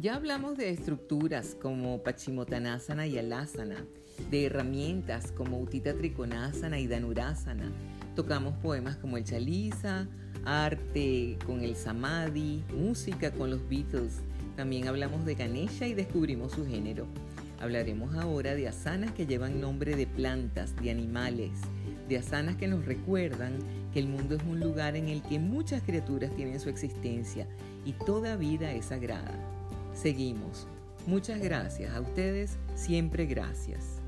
Ya hablamos de estructuras como Pachimotanasana y Alasana, de herramientas como Utita Trikonasana y Danurasana. Tocamos poemas como el Chalisa, arte con el Samadhi, música con los Beatles. También hablamos de Ganesha y descubrimos su género. Hablaremos ahora de asanas que llevan nombre de plantas, de animales, de asanas que nos recuerdan que el mundo es un lugar en el que muchas criaturas tienen su existencia y toda vida es sagrada. Seguimos. Muchas gracias. A ustedes siempre gracias.